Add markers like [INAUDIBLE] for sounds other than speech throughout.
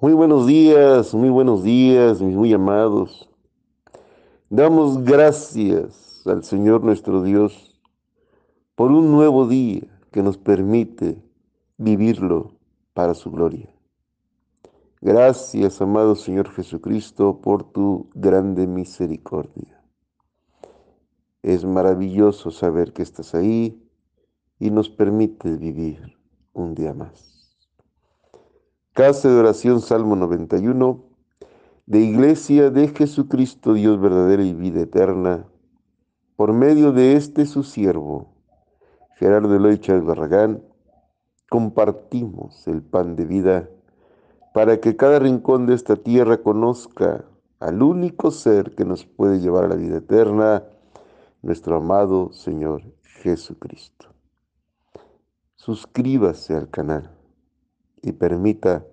Muy buenos días, muy buenos días, mis muy amados. Damos gracias al Señor nuestro Dios por un nuevo día que nos permite vivirlo para su gloria. Gracias, amado Señor Jesucristo, por tu grande misericordia. Es maravilloso saber que estás ahí y nos permites vivir un día más. Casa de oración Salmo 91 de Iglesia de Jesucristo, Dios verdadero y vida eterna, por medio de este su siervo, Gerardo Eloy Chávez Barragán, compartimos el pan de vida para que cada rincón de esta tierra conozca al único ser que nos puede llevar a la vida eterna, nuestro amado Señor Jesucristo. Suscríbase al canal y permita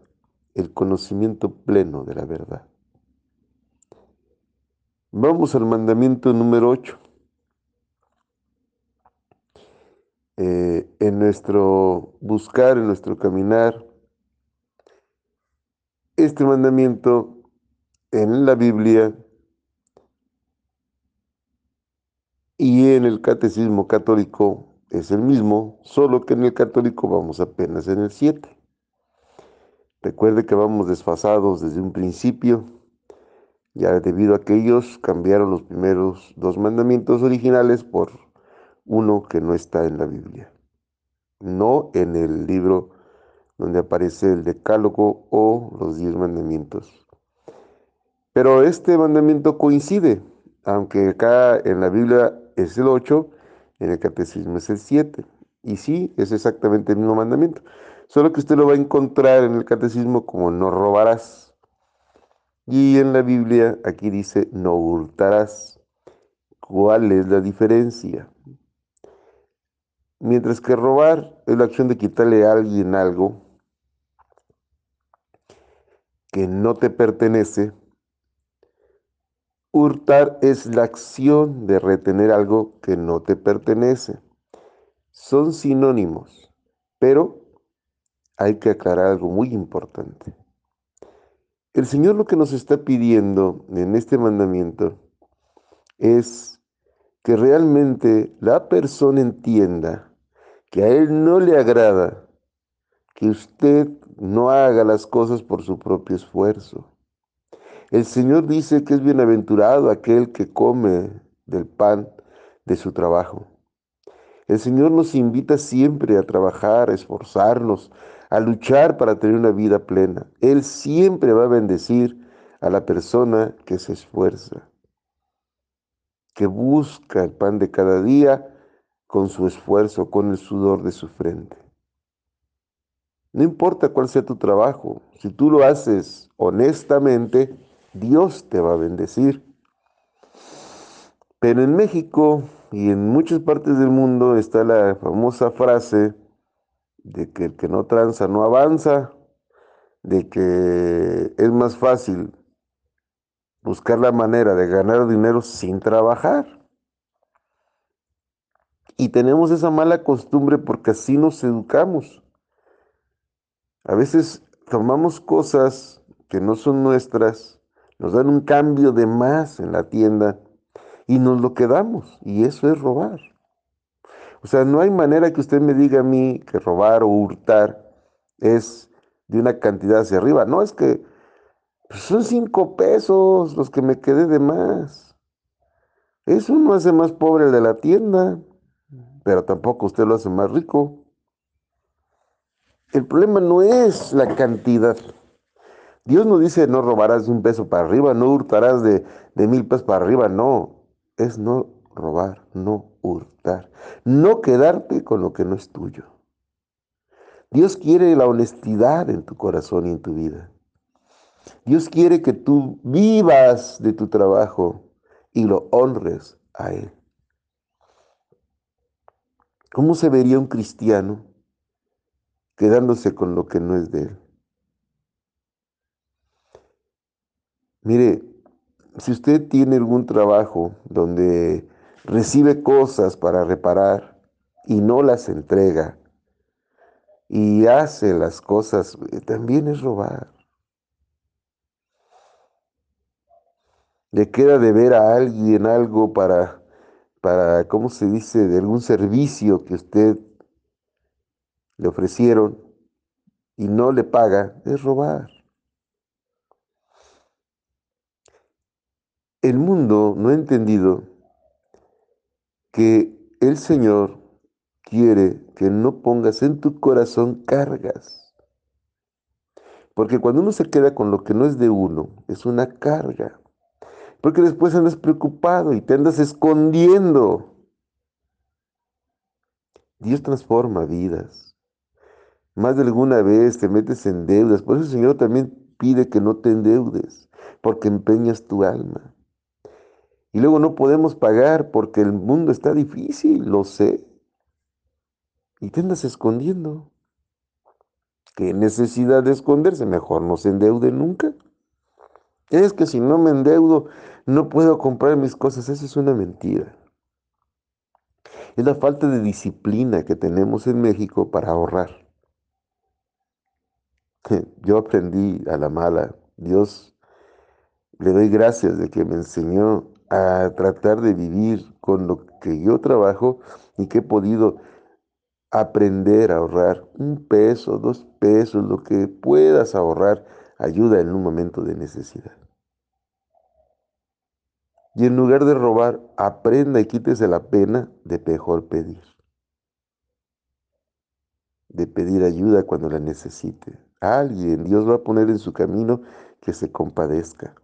el conocimiento pleno de la verdad. Vamos al mandamiento número 8. Eh, en nuestro buscar, en nuestro caminar, este mandamiento en la Biblia y en el catecismo católico es el mismo, solo que en el católico vamos apenas en el 7. Recuerde que vamos desfasados desde un principio, ya debido a que ellos cambiaron los primeros dos mandamientos originales por uno que no está en la Biblia, no en el libro donde aparece el decálogo o los diez mandamientos. Pero este mandamiento coincide, aunque acá en la Biblia es el 8, en el catecismo es el 7. Y sí, es exactamente el mismo mandamiento. Solo que usted lo va a encontrar en el catecismo como no robarás. Y en la Biblia aquí dice no hurtarás. ¿Cuál es la diferencia? Mientras que robar es la acción de quitarle a alguien algo que no te pertenece, hurtar es la acción de retener algo que no te pertenece. Son sinónimos, pero hay que aclarar algo muy importante. El Señor lo que nos está pidiendo en este mandamiento es que realmente la persona entienda que a Él no le agrada que usted no haga las cosas por su propio esfuerzo. El Señor dice que es bienaventurado aquel que come del pan de su trabajo. El Señor nos invita siempre a trabajar, a esforzarnos, a luchar para tener una vida plena. Él siempre va a bendecir a la persona que se esfuerza, que busca el pan de cada día con su esfuerzo, con el sudor de su frente. No importa cuál sea tu trabajo, si tú lo haces honestamente, Dios te va a bendecir. Pero en México y en muchas partes del mundo está la famosa frase de que el que no tranza no avanza, de que es más fácil buscar la manera de ganar dinero sin trabajar. Y tenemos esa mala costumbre porque así nos educamos. A veces tomamos cosas que no son nuestras, nos dan un cambio de más en la tienda y nos lo quedamos. Y eso es robar. O sea, no hay manera que usted me diga a mí que robar o hurtar es de una cantidad hacia arriba. No, es que pues, son cinco pesos los que me quedé de más. Eso no hace más pobre el de la tienda, pero tampoco usted lo hace más rico. El problema no es la cantidad. Dios no dice no robarás de un peso para arriba, no hurtarás de, de mil pesos para arriba, no. Es no robar, no hurtar, no quedarte con lo que no es tuyo. Dios quiere la honestidad en tu corazón y en tu vida. Dios quiere que tú vivas de tu trabajo y lo honres a Él. ¿Cómo se vería un cristiano quedándose con lo que no es de Él? Mire, si usted tiene algún trabajo donde recibe cosas para reparar y no las entrega, y hace las cosas, eh, también es robar. Le queda de ver a alguien algo para, para, ¿cómo se dice?, de algún servicio que usted le ofrecieron y no le paga, es robar. El mundo no ha entendido que el Señor quiere que no pongas en tu corazón cargas. Porque cuando uno se queda con lo que no es de uno, es una carga. Porque después andas preocupado y te andas escondiendo. Dios transforma vidas. Más de alguna vez te metes en deudas. Por eso el Señor también pide que no te endeudes, porque empeñas tu alma. Y luego no podemos pagar porque el mundo está difícil, lo sé. Y te andas escondiendo. ¿Qué necesidad de esconderse? Mejor no se endeude nunca. Es que si no me endeudo, no puedo comprar mis cosas. Esa es una mentira. Es la falta de disciplina que tenemos en México para ahorrar. [LAUGHS] Yo aprendí a la mala. Dios, le doy gracias de que me enseñó a tratar de vivir con lo que yo trabajo y que he podido aprender a ahorrar un peso, dos pesos, lo que puedas ahorrar, ayuda en un momento de necesidad. Y en lugar de robar, aprenda y quítese la pena de mejor pedir. De pedir ayuda cuando la necesite. Alguien, Dios va a poner en su camino que se compadezca.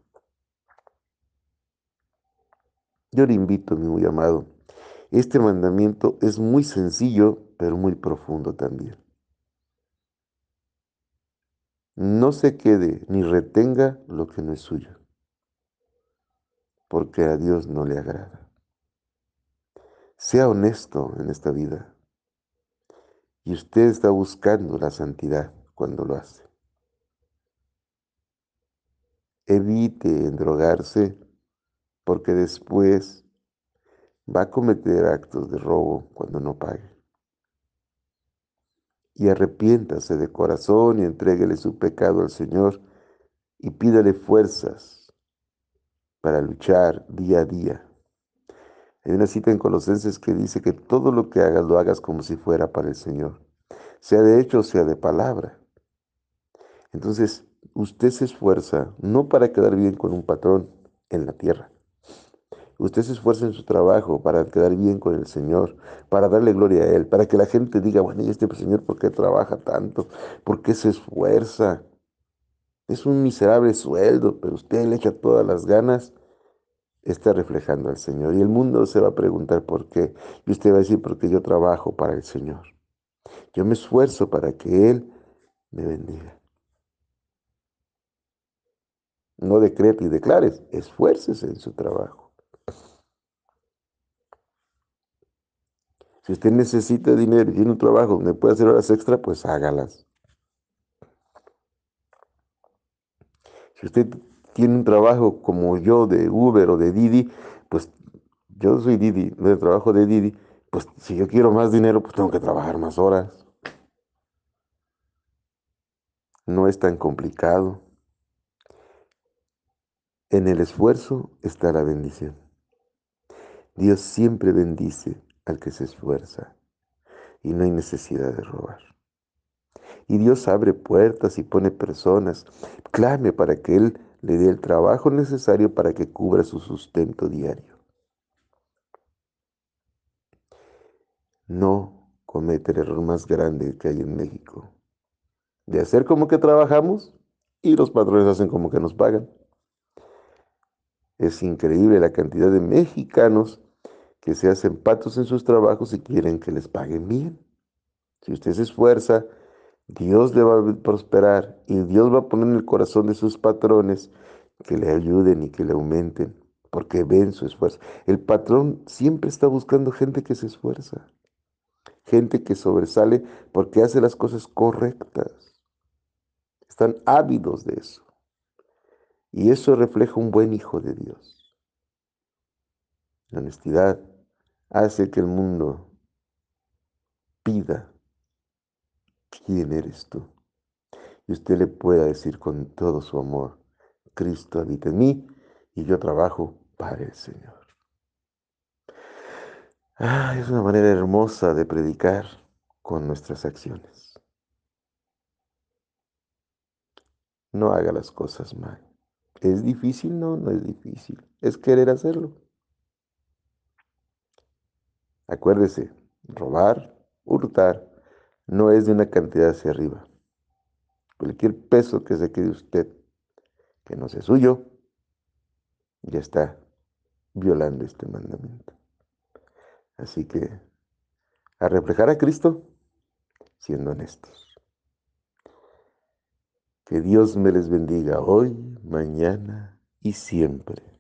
Yo le invito, mi muy amado. Este mandamiento es muy sencillo, pero muy profundo también. No se quede ni retenga lo que no es suyo, porque a Dios no le agrada. Sea honesto en esta vida. Y usted está buscando la santidad cuando lo hace. Evite endrogarse porque después va a cometer actos de robo cuando no pague. Y arrepiéntase de corazón y entréguele su pecado al Señor y pídale fuerzas para luchar día a día. Hay una cita en Colosenses que dice que todo lo que hagas lo hagas como si fuera para el Señor, sea de hecho o sea de palabra. Entonces, usted se esfuerza no para quedar bien con un patrón en la tierra, Usted se esfuerza en su trabajo para quedar bien con el Señor, para darle gloria a Él, para que la gente diga, bueno, ¿y este Señor por qué trabaja tanto? ¿Por qué se esfuerza? Es un miserable sueldo, pero usted le echa todas las ganas, está reflejando al Señor. Y el mundo se va a preguntar por qué. Y usted va a decir, porque yo trabajo para el Señor. Yo me esfuerzo para que Él me bendiga. No decrete y declares, esfuércese en su trabajo. Si usted necesita dinero y tiene un trabajo donde puede hacer horas extra, pues hágalas. Si usted tiene un trabajo como yo de Uber o de Didi, pues yo soy Didi, de trabajo de Didi, pues si yo quiero más dinero, pues tengo que trabajar más horas. No es tan complicado. En el esfuerzo está la bendición. Dios siempre bendice al que se esfuerza y no hay necesidad de robar. Y Dios abre puertas y pone personas. Clame para que Él le dé el trabajo necesario para que cubra su sustento diario. No comete el error más grande que hay en México. De hacer como que trabajamos y los patrones hacen como que nos pagan. Es increíble la cantidad de mexicanos que se hacen patos en sus trabajos y quieren que les paguen bien. Si usted se esfuerza, Dios le va a prosperar y Dios va a poner en el corazón de sus patrones que le ayuden y que le aumenten, porque ven su esfuerzo. El patrón siempre está buscando gente que se esfuerza, gente que sobresale porque hace las cosas correctas. Están ávidos de eso. Y eso refleja un buen hijo de Dios. La honestidad hace que el mundo pida quién eres tú. Y usted le pueda decir con todo su amor, Cristo habita en mí y yo trabajo para el Señor. Ah, es una manera hermosa de predicar con nuestras acciones. No haga las cosas mal. ¿Es difícil? No, no es difícil. Es querer hacerlo. Acuérdese, robar, hurtar, no es de una cantidad hacia arriba. Cualquier peso que se quede usted que no sea suyo, ya está violando este mandamiento. Así que a reflejar a Cristo siendo honestos. Que Dios me les bendiga hoy, mañana y siempre.